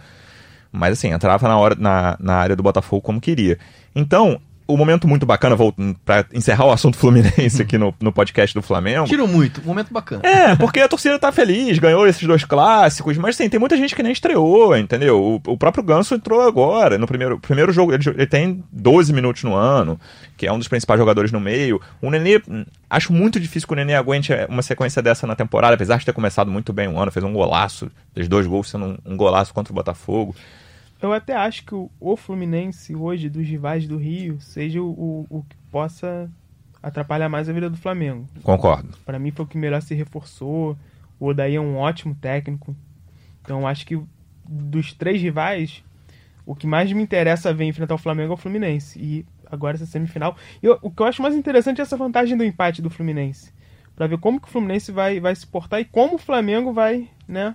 Mas assim, entrava na, hora, na, na área do Botafogo como queria. Então, o momento muito bacana, para encerrar o assunto Fluminense aqui no, no podcast do Flamengo. Tirou muito, momento bacana. É, porque a torcida tá feliz, ganhou esses dois clássicos, mas assim, tem muita gente que nem estreou, entendeu? O, o próprio Ganso entrou agora, no primeiro, primeiro jogo, ele, ele, tem 12 minutos no ano, que é um dos principais jogadores no meio. O Nenê, acho muito difícil que o Nenê aguente uma sequência dessa na temporada, apesar de ter começado muito bem o ano, fez um golaço, fez dois gols sendo um, um golaço contra o Botafogo. Eu até acho que o, o Fluminense hoje, dos rivais do Rio, seja o, o, o, que possa atrapalhar mais a vida do Flamengo. Concordo. Para mim foi o que melhor se reforçou. O Odaí é um ótimo técnico. Então acho que dos três rivais, o que mais me interessa ver enfrentar o Flamengo é o Fluminense. E agora essa semifinal. E eu, o que eu acho mais interessante é essa vantagem do empate do Fluminense. para ver como que o Fluminense vai, vai se portar e como o Flamengo vai né,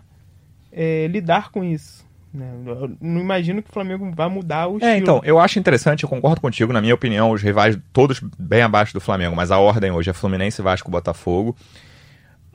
é, lidar com isso. Né? Eu não imagino que o Flamengo vá mudar o é, estilo. É, então, eu acho interessante, eu concordo contigo, na minha opinião, os rivais todos bem abaixo do Flamengo, mas a ordem hoje é Fluminense, Vasco, Botafogo.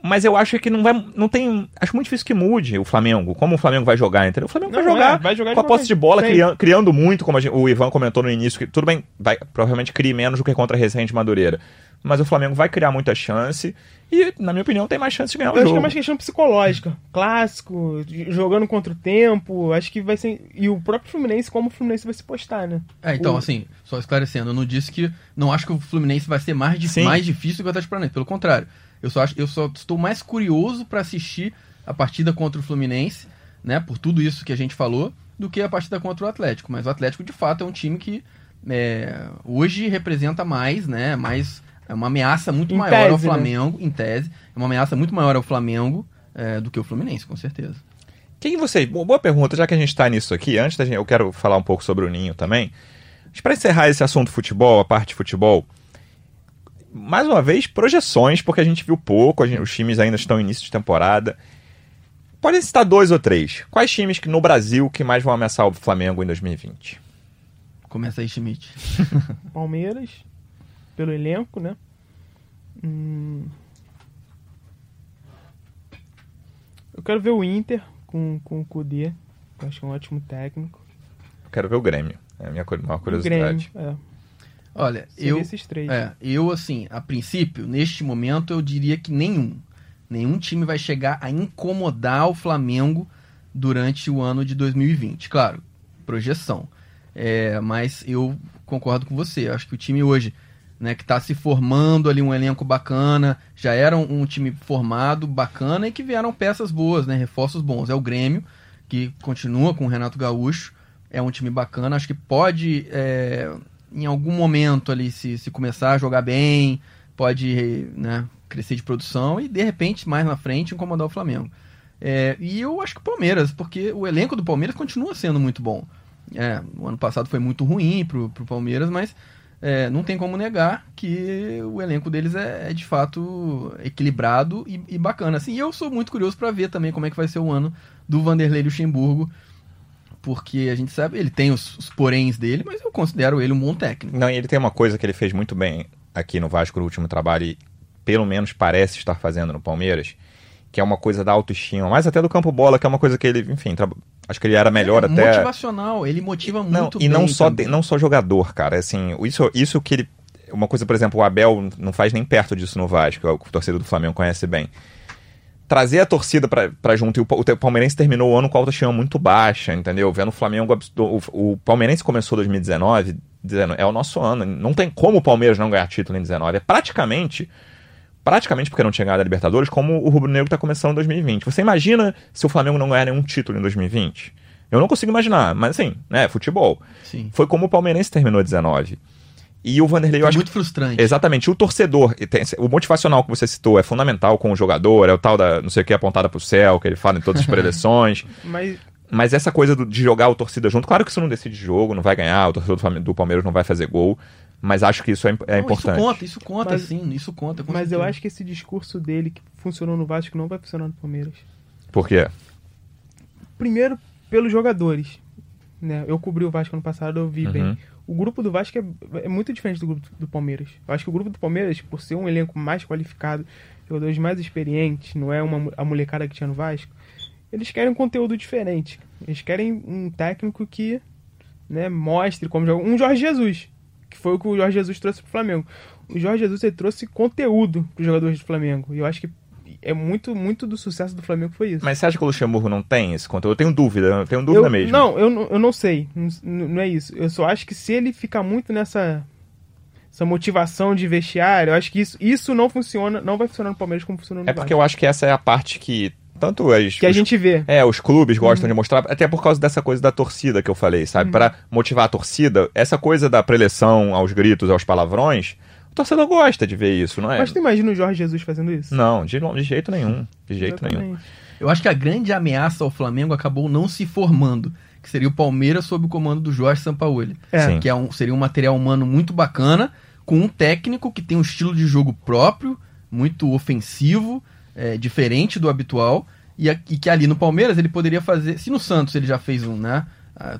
Mas eu acho que não vai. Não tem. Acho muito difícil que mude o Flamengo. Como o Flamengo vai jogar, entendeu? O Flamengo não, vai, jogar, é, vai jogar com a posse de bola, criando, criando, muito, como gente, o Ivan comentou no início, que tudo bem, vai, provavelmente crie menos do que contra a Resende Madureira mas o Flamengo vai criar muita chance e, na minha opinião, tem mais chance de ganhar o eu jogo. Acho que é mais questão psicológica. Clássico, jogando contra o tempo, acho que vai ser... E o próprio Fluminense, como o Fluminense vai se postar, né? É, então, o... assim, só esclarecendo, eu não disse que... Não acho que o Fluminense vai ser mais, mais difícil que o Atlético Paranaense, pelo contrário. Eu só, acho, eu só estou mais curioso para assistir a partida contra o Fluminense, né, por tudo isso que a gente falou, do que a partida contra o Atlético. Mas o Atlético, de fato, é um time que é, hoje representa mais, né, mais é uma ameaça muito em maior tese, ao né? Flamengo, né? em tese. É uma ameaça muito maior ao Flamengo é, do que o Fluminense, com certeza. Quem você. Boa pergunta, já que a gente está nisso aqui, antes da gente, eu quero falar um pouco sobre o Ninho também. Para encerrar esse assunto futebol, a parte de futebol, mais uma vez, projeções, porque a gente viu pouco, gente, os times ainda estão em início de temporada. Pode citar dois ou três. Quais times que no Brasil que mais vão ameaçar o Flamengo em 2020? Começa aí, Schmidt. Palmeiras, pelo elenco, né? Hum... Eu quero ver o Inter com, com o Kudê. Eu acho que é um ótimo técnico. Eu quero ver o Grêmio. É a minha maior curiosidade. Grêmio, é. Olha, eu, esses três. É, eu assim, a princípio, neste momento, eu diria que nenhum. Nenhum time vai chegar a incomodar o Flamengo durante o ano de 2020. Claro, projeção. É, mas eu concordo com você. Eu acho que o time hoje né, que está se formando ali um elenco bacana, já era um, um, time formado, bacana, e que vieram peças boas, né, reforços bons. É o Grêmio, que continua com o Renato Gaúcho, é um time bacana, acho que pode, é, em algum momento ali, se, se começar a jogar bem, pode né, crescer de produção e, de repente, mais na frente, incomodar o Flamengo. É, e eu acho que o Palmeiras, porque o elenco do Palmeiras continua sendo muito bom. É, o ano passado foi muito ruim pro, pro Palmeiras, mas é, não tem como negar que o elenco deles é, é de fato equilibrado e, e, bacana. Assim, e eu sou muito curioso para ver também como é que vai ser o ano do Vanderlei Luxemburgo, porque a gente sabe, ele tem os, os poréns dele, mas eu considero ele um bom técnico. Não, e ele tem uma coisa que ele fez muito bem aqui no Vasco no último trabalho e pelo menos parece estar fazendo no Palmeiras, que é uma coisa da autoestima, mais até do campo bola, que é uma coisa que ele, enfim, acho que ele era melhor é, até. Motivacional, ele motiva não, muito e não só de, não só jogador, cara, assim, isso isso que ele uma coisa, por exemplo, o Abel não faz nem perto disso no Vasco, é o torcedor do Flamengo conhece bem. Trazer a torcida para junto. E o, o Palmeirense terminou o ano com a autoestima muito baixa, entendeu? Vendo o Flamengo. O, o Palmeirense começou 2019 dizendo: é o nosso ano. Não tem como o Palmeiras não ganhar título em 19. É praticamente praticamente porque não tinha ganhado a Libertadores, como o Rubro Negro está começando em 2020. Você imagina se o Flamengo não ganhar nenhum título em 2020? Eu não consigo imaginar, mas assim, né, futebol. Sim. Foi como o Palmeirense terminou 19. E o Vanderlei, eu Foi acho muito frustrante. Exatamente. O torcedor, e o motivacional que você citou é fundamental com o jogador, é o tal da não sei o que apontada pro céu, que ele fala em todas as preleções. Mas Mas essa coisa do- de jogar o torcida junto, claro que isso não decide jogo, não vai ganhar, o torcedor do Palmeiras não vai fazer gol, mas acho que isso é, é Não, importante. Isso conta, isso conta, Mas- sim, isso conta. com Mas eu certeza. acho que esse discurso dele que funcionou no Vasco não vai funcionar no Palmeiras. Por quê? Primeiro, pelos jogadores. Né? Eu cobri o Vasco ano passado, eu vi Uhum. bem. O grupo do Vasco é, é muito diferente do grupo do Palmeiras. Eu acho que o grupo do Palmeiras, por ser um elenco mais qualificado, jogadores mais experientes, não é uma, a molecada que tinha no Vasco, eles querem um conteúdo diferente. Eles querem um técnico que né, mostre como joga. Um Jorge Jesus, que foi o que o Jorge Jesus trouxe pro Flamengo. O Jorge Jesus ele trouxe conteúdo para os jogadores do Flamengo. E eu acho que é muito, muito do sucesso do Flamengo foi isso. Mas você acha que o Luxemburgo não tem esse conteúdo? Eu tenho dúvida, eu tenho dúvida eu, mesmo. Não, eu, não- eu não sei. Não, não é isso. Eu só acho que se ele ficar muito nessa essa motivação de vestiário, eu acho que isso, isso não funciona, não vai funcionar no Palmeiras como funcionou no É porque Vasco. eu acho que essa é a parte que tanto as, Que a os- gente vê. É, os clubes Uhum. gostam de mostrar, até por causa dessa coisa da torcida que eu falei, sabe? Pra motivar a torcida, essa coisa da preleção aos gritos, aos palavrões, o torcedor gosta de ver isso, não é? Mas tu imagina o Jorge Jesus fazendo isso? Não, de, de jeito nenhum. De jeito nenhum. Eu acho que a grande ameaça ao Flamengo acabou não se formando, que seria o Palmeiras sob o comando do Jorge Sampaoli. É. Que é um, seria um material humano muito bacana, com um técnico que tem um estilo de jogo próprio, muito ofensivo, é, diferente do habitual, e, a- e que ali no Palmeiras ele poderia fazer. Se no Santos ele já fez um, né?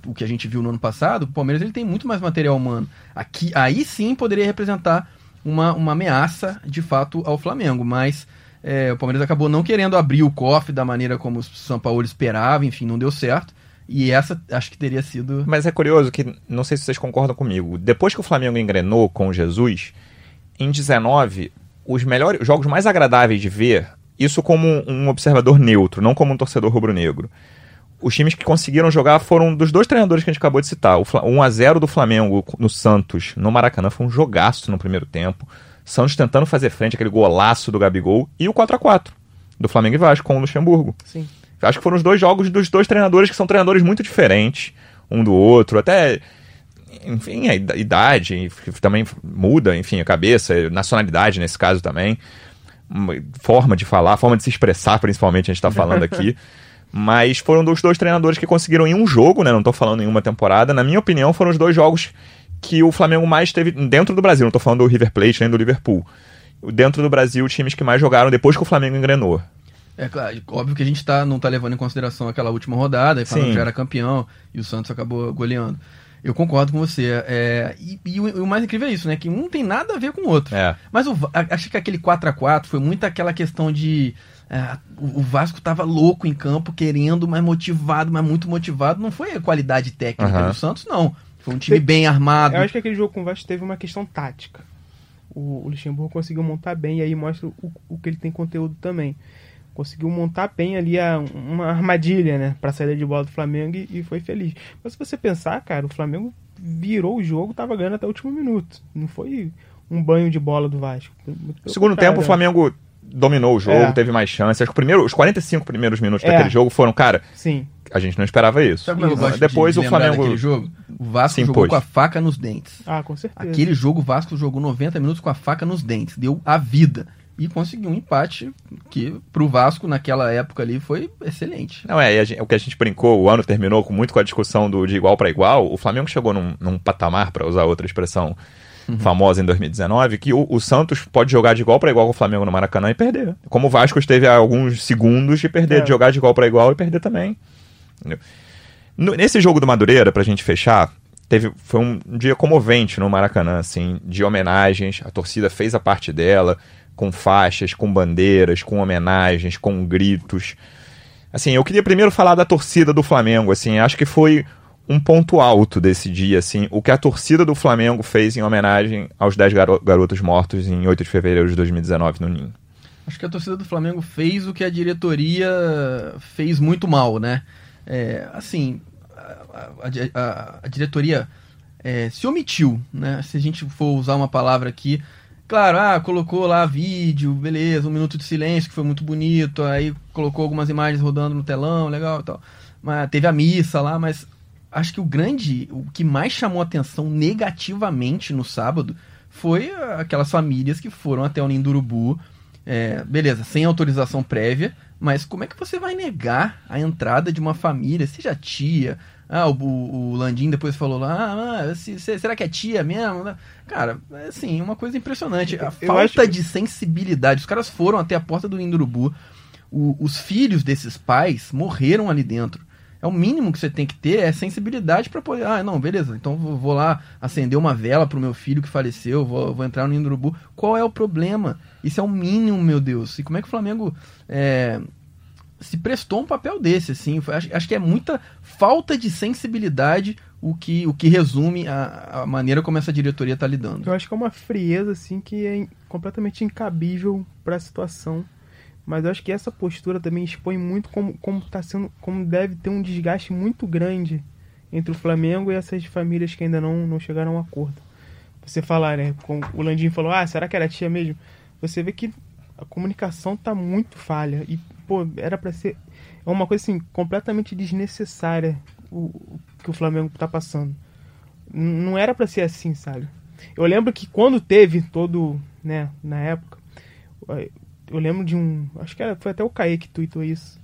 O que a gente viu no ano passado, o Palmeiras ele tem muito mais material humano. Aqui, aí sim poderia representar uma, uma ameaça de fato ao Flamengo, mas é, o Palmeiras acabou não querendo abrir o cofre da maneira como o São Paulo esperava, enfim, não deu certo. E essa acho que teria sido. Mas é curioso que, não sei se vocês concordam comigo, depois que o Flamengo engrenou com Jesus, em 19, os melhores os jogos mais agradáveis de ver, isso como um observador neutro, não como um torcedor rubro-negro. Os times que conseguiram jogar foram dos dois treinadores que a gente acabou de citar. O Fla- 1 a 0 do Flamengo no Santos, no Maracanã, foi um jogaço no primeiro tempo. Santos tentando fazer frente aquele golaço do Gabigol e o 4 a 4 do Flamengo e Vasco com o Luxemburgo. Sim. Acho que foram os dois jogos dos dois treinadores que são treinadores muito diferentes um do outro, até enfim, a ida- idade também muda, enfim, a cabeça, nacionalidade nesse caso também, uma forma de falar, forma de se expressar, principalmente a gente está falando aqui. Mas foram dos dois treinadores que conseguiram em um jogo, né? Não tô falando em uma temporada. Na minha opinião, foram os dois jogos que o Flamengo mais teve dentro do Brasil. Não tô falando do River Plate nem do Liverpool. Dentro do Brasil, os times que mais jogaram depois que o Flamengo engrenou. É claro, óbvio que a gente tá, não tá levando em consideração aquela última rodada, e falando Sim. que já era campeão e o Santos acabou goleando. Eu concordo com você. é, e e o, o mais incrível é isso, né? Que um não tem nada a ver com o outro. É. Mas o, acho que aquele 4 a 4 foi muito aquela questão de. É, o, Vasco tava louco em campo, querendo, mas motivado, mas muito motivado. Não foi a qualidade técnica Aham. do Santos, não. Foi um time Tem- bem armado. Eu acho que aquele jogo com o Vasco teve uma questão tática. O, o Luxemburgo conseguiu montar bem e aí mostra o, o que ele tem conteúdo também. Conseguiu montar bem ali a, uma armadilha, né? Pra saída de bola do Flamengo e, e foi feliz. Mas se você pensar, cara, o Flamengo virou o jogo, tava ganhando até o último minuto. Não foi um banho de bola do Vasco. Segundo contrário, tempo, o né? Flamengo dominou o jogo, É. teve mais chances. Acho que o primeiro, os 45 primeiros minutos É. daquele jogo foram, cara, Sim. a gente não esperava isso. Sabe como eu gosto Depois de, o Flamengo jogo? O Vasco se jogou impôs. com a faca nos dentes. Ah, com certeza. Aquele jogo, o Vasco jogou 90 minutos com a faca nos dentes, deu a vida. E conseguiu um empate que, pro Vasco, naquela época ali, foi excelente. Não, é, e a gente- o que a gente brincou, o ano terminou com muito com a discussão do de igual para igual. O Flamengo chegou num, num patamar, para usar outra expressão famosa em 2019, que o, o Santos pode jogar de igual para igual com o Flamengo no Maracanã e perder. Como o Vasco esteve há alguns segundos de perder, É. de jogar de igual para igual e perder também. No- nesse jogo do Madureira, pra gente fechar, teve, foi um dia comovente no Maracanã, assim, de homenagens. A torcida fez a parte dela, com faixas, com bandeiras, com homenagens, com gritos. Assim, eu queria primeiro falar da torcida do Flamengo, assim, acho que foi um ponto alto desse dia, assim, o que a torcida do Flamengo fez em homenagem aos 10 garo- garotos mortos em 8 de fevereiro de 2019 no Ninho. Acho que a torcida do Flamengo fez o que a diretoria fez muito mal, né? É, assim, a, a- a- a diretoria é, se omitiu, né? Se a gente for usar uma palavra aqui, claro, ah, colocou lá vídeo, beleza, um minuto de silêncio que foi muito bonito, aí colocou algumas imagens rodando no telão, legal e tal. mas teve a missa lá, mas acho que o grande, o que mais chamou atenção negativamente no sábado foi aquelas famílias que foram até o Ninho do Urubu, é, beleza, sem autorização prévia, mas como é que você vai negar a entrada de uma família, seja tia, ah, o, o Landim depois falou lá, ah, se, se, será que é tia mesmo? Cara, assim, uma coisa impressionante. A eu falta de sensibilidade. Os caras foram até a porta do Indurubu. O, os filhos desses pais morreram ali dentro. É o mínimo que você tem que ter é sensibilidade para poder. Ah, não, beleza. Então vou lá acender uma vela pro meu filho que faleceu, vou, vou entrar no Indurubu. Qual é o problema? Isso é o mínimo, meu Deus. E como é que o Flamengo é, se prestou um papel desse, assim. Acho, acho, que é muita falta de sensibilidade o que, o que resume a, a maneira como essa diretoria está lidando. Eu acho que é uma frieza, assim, que é completamente incabível para a situação. Mas eu acho que essa postura também expõe muito como, como tá sendo, como deve ter um desgaste muito grande entre o Flamengo e essas famílias que ainda não, não chegaram a um acordo. Você falar, né? Com, o Landim falou, ah, será que era tia mesmo? Você vê que a comunicação tá muito falha. E pô, era para ser é uma coisa assim completamente desnecessária o, o que o Flamengo tá passando. Não era para ser assim, sabe? Eu lembro que quando teve todo, né, na época, eu lembro de um, acho que era, foi até o Kaique que tweetou isso,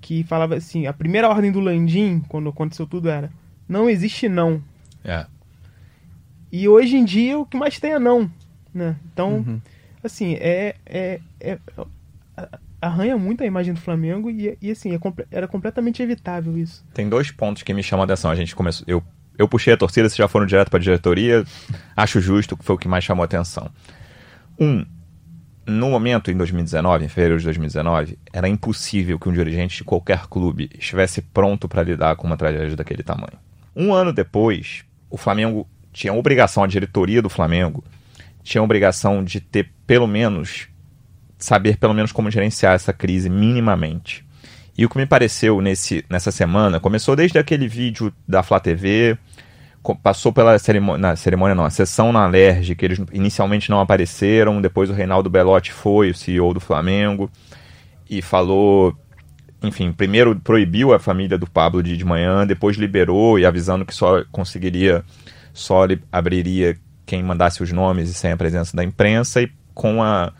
que falava assim, a primeira ordem do Landim, quando aconteceu tudo era, não existe não. É. E hoje em dia o que mais tem é não, né? Então, uhum. assim, é, é, é arranha muito a imagem do Flamengo e, e assim, é, era completamente evitável isso. Tem dois pontos que me chamam a atenção. A gente começou. Eu, eu puxei a torcida, vocês já foram direto para a diretoria. Acho justo, que foi o que mais chamou a atenção. Um, no momento, em 2019, em fevereiro de 2019, era impossível que um dirigente de qualquer clube estivesse pronto para lidar com uma tragédia daquele tamanho. Um ano depois, o Flamengo tinha obrigação, a diretoria do Flamengo tinha obrigação de ter pelo menos saber pelo menos como gerenciar essa crise minimamente. E o que me pareceu nesse, nessa semana, começou desde aquele vídeo da Flá TV, passou pela cerimônia, na cerimônia não, a sessão na Alerj, que eles inicialmente não apareceram, depois o Reinaldo Belotti foi, o CEO do Flamengo, e falou, enfim, primeiro proibiu a família do Pablo de ir de manhã, depois liberou e avisando que só conseguiria, só abriria quem mandasse os nomes e sem a presença da imprensa, e com a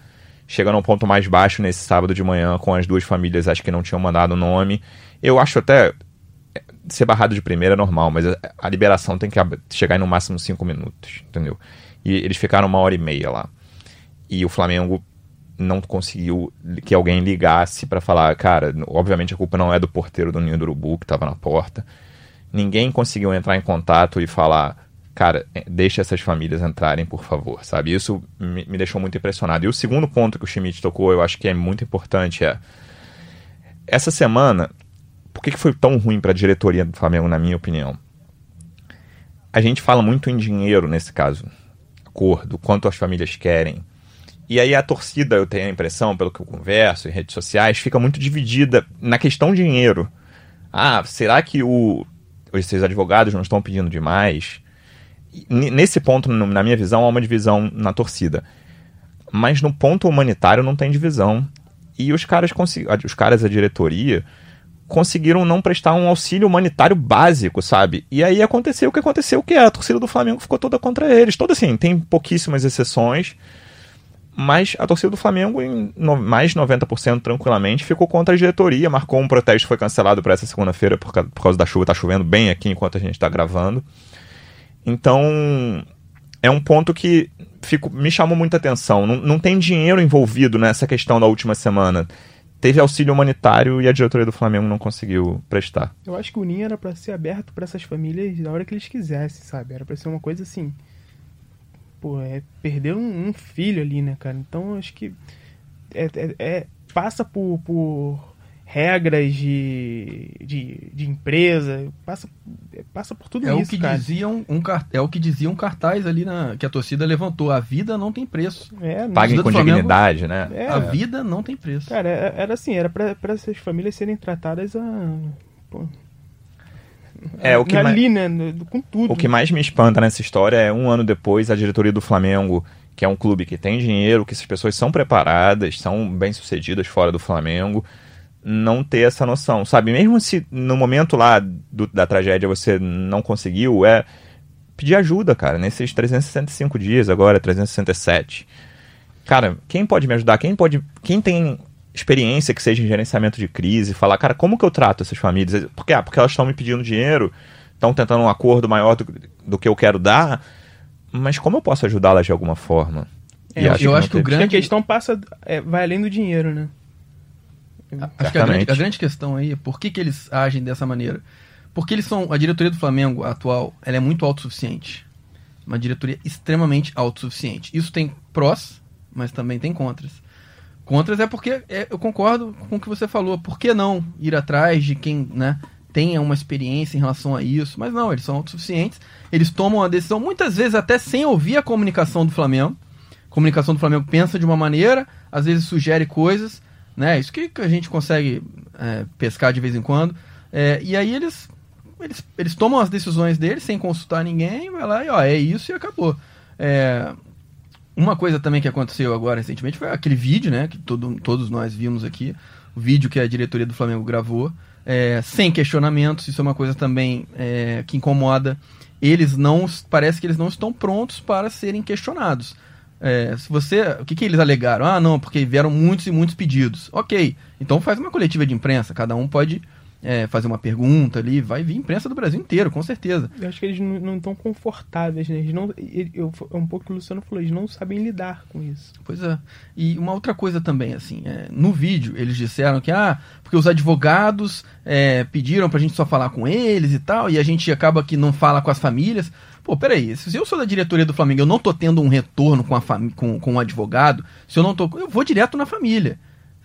chegando a um ponto mais baixo nesse sábado de manhã com as duas famílias, acho que não tinham mandado o nome. Eu acho até ser barrado de primeira é normal, mas a liberação tem que chegar em no máximo cinco minutos, entendeu? E eles ficaram uma hora e meia lá. E o Flamengo não conseguiu que alguém ligasse para falar, cara, obviamente a culpa não é do porteiro do Ninho do Urubu que estava na porta. Ninguém conseguiu entrar em contato e falar, cara, é, deixa essas famílias entrarem, por favor, sabe? Isso me, me, deixou muito impressionado. E o segundo ponto que o Schmidt tocou, eu acho que é muito importante, é essa semana, que, que foi tão ruim para a diretoria do Flamengo, na minha opinião? A gente fala muito em dinheiro nesse caso, acordo, quanto as famílias querem. E aí a torcida, eu tenho a impressão, pelo que eu converso em redes sociais, fica muito dividida na questão dinheiro. Ah, será que o, esses advogados não estão pedindo demais? nesse ponto, na minha visão, há uma divisão na torcida. Mas no ponto humanitário não tem divisão. E os caras, os caras da diretoria conseguiram não prestar um auxílio humanitário básico, sabe? E aí aconteceu o que aconteceu, que é, a torcida do Flamengo ficou toda contra eles. Toda assim, tem pouquíssimas exceções, mas a torcida do Flamengo, em no, mais 90% tranquilamente, ficou contra a diretoria, marcou um protesto, foi cancelado para essa segunda-feira por, por, causa da chuva, tá chovendo bem aqui enquanto a gente está gravando. Então, é um ponto que fico, me chamou muita atenção. Não, não tem dinheiro envolvido nessa questão da última semana. Teve auxílio humanitário e a diretoria do Flamengo não conseguiu prestar. Eu acho que o Ninho era para ser aberto para essas famílias na hora que eles quisessem, sabe? Era para ser uma coisa assim. Pô, é perder um, um filho ali, né, cara? Então acho que é, é, é passa por, por regras de, de, de empresa, passa, passa por tudo é isso. O que cara. Dizia um, é o que dizia um cartaz ali na, que a torcida levantou: a vida não tem preço. É, Paguem com dignidade, né? É, a vida não tem preço. Cara, é, era assim: era para essas famílias serem tratadas a. Pô, é, o que ali, mais, né, com tudo. O que mais me espanta nessa história é um ano depois a diretoria do Flamengo, que é um clube que tem dinheiro, que essas pessoas são preparadas, são bem-sucedidas fora do Flamengo, não ter essa noção, sabe? Mesmo se no momento lá do, da tragédia você não conseguiu, é pedir ajuda, cara, nesses 365 dias agora, 367. Cara, quem pode me ajudar? Quem pode, quem tem experiência que seja em gerenciamento de crise, falar, cara, como que eu trato essas famílias? Porque, ah, porque elas estão me pedindo dinheiro, estão tentando um acordo maior do, do que eu quero dar, mas como eu posso ajudá-las de alguma forma? É, eu acho que, acho que o grande... a questão passa, é, vai além do dinheiro, né? Acho que a grande, a grande, questão aí é por que, que eles agem dessa maneira. Porque eles são. A diretoria do Flamengo atual ela é muito autossuficiente. Uma diretoria extremamente autossuficiente. Isso tem prós, mas também tem contras. Contras é porque é, eu concordo com o que você falou. Por que não ir atrás de quem né, tenha uma experiência em relação a isso? Mas não, eles são autossuficientes. Eles tomam a decisão, muitas vezes até sem ouvir a comunicação do Flamengo. A comunicação do Flamengo pensa de uma maneira, às vezes sugere coisas, né? Isso que, a gente consegue é, pescar de vez em quando. É, e aí eles, eles, eles tomam as decisões deles sem consultar ninguém, vai lá e ó, é isso e acabou. É, uma coisa também que aconteceu agora recentemente foi aquele vídeo, né? Que todo, todos nós vimos aqui. O vídeo que a diretoria do Flamengo gravou, é, sem questionamentos. Isso é uma coisa também é, que incomoda. Eles não. Parece que eles não estão prontos para serem questionados. É, se você, o que, que eles alegaram? Ah, não, porque vieram muitos e muitos pedidos. Ok, então faz uma coletiva de imprensa, cada um pode é, fazer uma pergunta ali, vai vir imprensa do Brasil inteiro, com certeza. Eu acho que eles não estão confortáveis, né? Eles não, eu, é um pouco que o Luciano falou, eles não sabem lidar com isso. Pois é. E uma outra coisa também, assim, é, no vídeo eles disseram que, ah, porque os advogados é, pediram pra gente só falar com eles e tal, e a gente acaba que não fala com as famílias. Pô, peraí, se eu sou da diretoria do Flamengo eu não tô tendo um retorno com, a com, com o advogado, se eu não tô. Eu vou direto na família.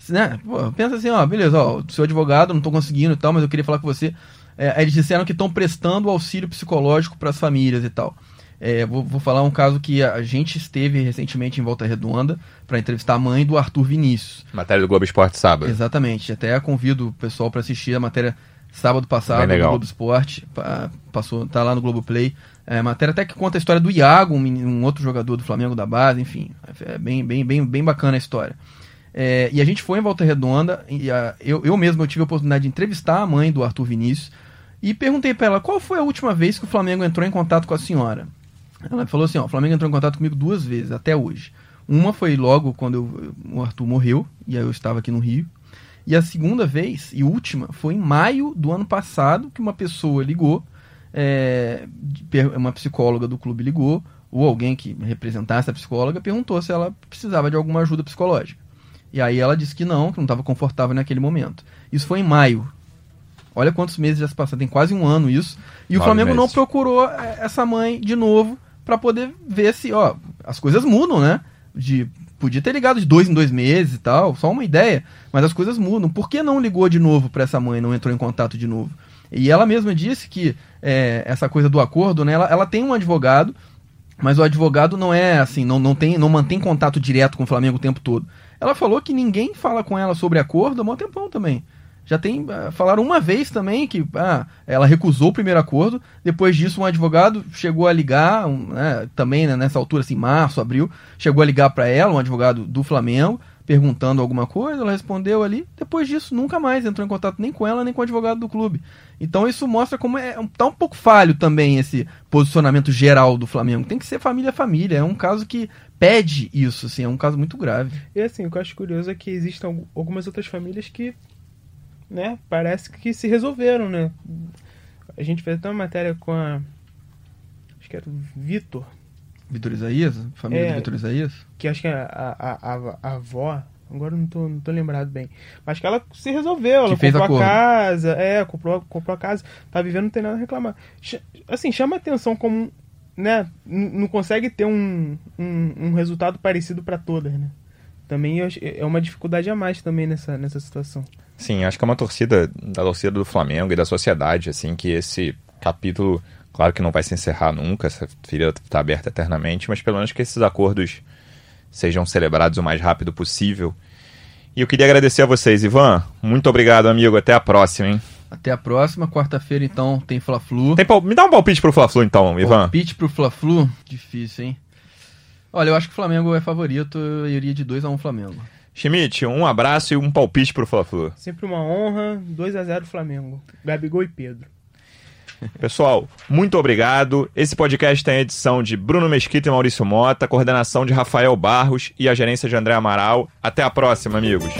Né? Pô, pensa assim, ó, beleza, ó, seu advogado, não tô conseguindo e tal, mas eu queria falar com você. É, eles disseram que estão prestando auxílio psicológico para as famílias e tal. É, vou, vou, falar um caso que a gente esteve recentemente em Volta Redonda para entrevistar a mãe do Arthur Vinícius. Matéria do Globo Esporte sábado. Exatamente. Até convido o pessoal para assistir a matéria sábado passado no Globo Esporte. Passou, tá lá no Globo Play. É, matéria até que conta a história do Iago, um, um, outro jogador do Flamengo da base, enfim. É bem, bem, bem, bem bacana a história. É, e a gente foi em Volta Redonda, e a, eu, eu mesmo eu tive a oportunidade de entrevistar a mãe do Arthur Vinícius e perguntei para ela qual foi a última vez que o Flamengo entrou em contato com a senhora. Ela falou assim: ó, o Flamengo entrou em contato comigo duas vezes, até hoje. Uma foi logo quando eu, o Arthur morreu, e aí eu estava aqui no Rio. E a segunda vez, e última, foi em maio do ano passado, que uma pessoa ligou é, uma psicóloga do clube ligou, ou alguém que representasse a psicóloga perguntou se ela precisava de alguma ajuda psicológica. E aí ela disse que não, que não estava confortável naquele momento. Isso foi em maio. Olha quantos meses já se passaram, tem quase um ano isso. E o Flamengo meses. não procurou é, essa mãe de novo para poder ver se, ó, as coisas mudam, né? De podia ter ligado de dois em dois meses e tal, só uma ideia, mas as coisas mudam. Por que não ligou de novo para essa mãe, não entrou em contato de novo? E ela mesma disse que é, essa coisa do acordo, né? Ela, ela tem um advogado, mas o advogado não é assim, não, não, tem, não mantém contato direto com o Flamengo o tempo todo. Ela falou que ninguém fala com ela sobre acordo há um tempão também. Já tem. Ah, falaram uma vez também que ah, ela recusou o primeiro acordo. Depois disso, um advogado chegou a ligar, um, né, também né, nessa altura, assim, março, abril, chegou a ligar para ela, um advogado do Flamengo, perguntando alguma coisa, ela respondeu ali. Depois disso, nunca mais entrou em contato nem com ela nem com o advogado do clube. Então isso mostra como é tá um pouco falho também esse posicionamento geral do Flamengo. Tem que ser família a família. É um caso que pede isso, assim, é um caso muito grave. E assim, o que eu acho curioso é que existem algumas outras famílias que, né, parece que se resolveram, né? A gente fez até uma matéria com a acho que era o Vitor, Vitor Isaías? Família é, do Vitor Isaías? Que acho que a, a, a, a avó, agora não tô, não tô lembrado bem. Mas que ela se resolveu, ela que comprou a, a casa, é, comprou, comprou a casa, tá vivendo, não tem nada a reclamar. Assim, chama atenção como, né, não consegue ter um, um, um resultado parecido para todas, né? Também é uma dificuldade a mais também nessa, nessa situação. Sim, acho que é uma torcida da torcida do Flamengo e da sociedade, assim, que esse capítulo Claro que não vai se encerrar nunca, essa ferida está aberta eternamente, mas pelo menos que esses acordos sejam celebrados o mais rápido possível. E eu queria agradecer a vocês, Ivan. Muito obrigado, amigo. Até a próxima, hein? Até a próxima. Quarta-feira, então, tem Fla-Flu. Tem pal... Me dá um palpite pro Fla-Flu, então, Ivan. Palpite pro Fla-Flu? Difícil, hein? Olha, eu acho que o Flamengo é favorito. Eu iria de 2 a 1 um Flamengo. Schmidt, um abraço e um palpite pro Fla-Flu. Sempre uma honra. 2 a 0 Flamengo. Gabigol e Pedro. Pessoal, muito obrigado. Esse podcast tem a edição de Bruno Mesquita e Maurício Mota, coordenação de Rafael Barros e a gerência de André Amaral. Até a próxima, amigos.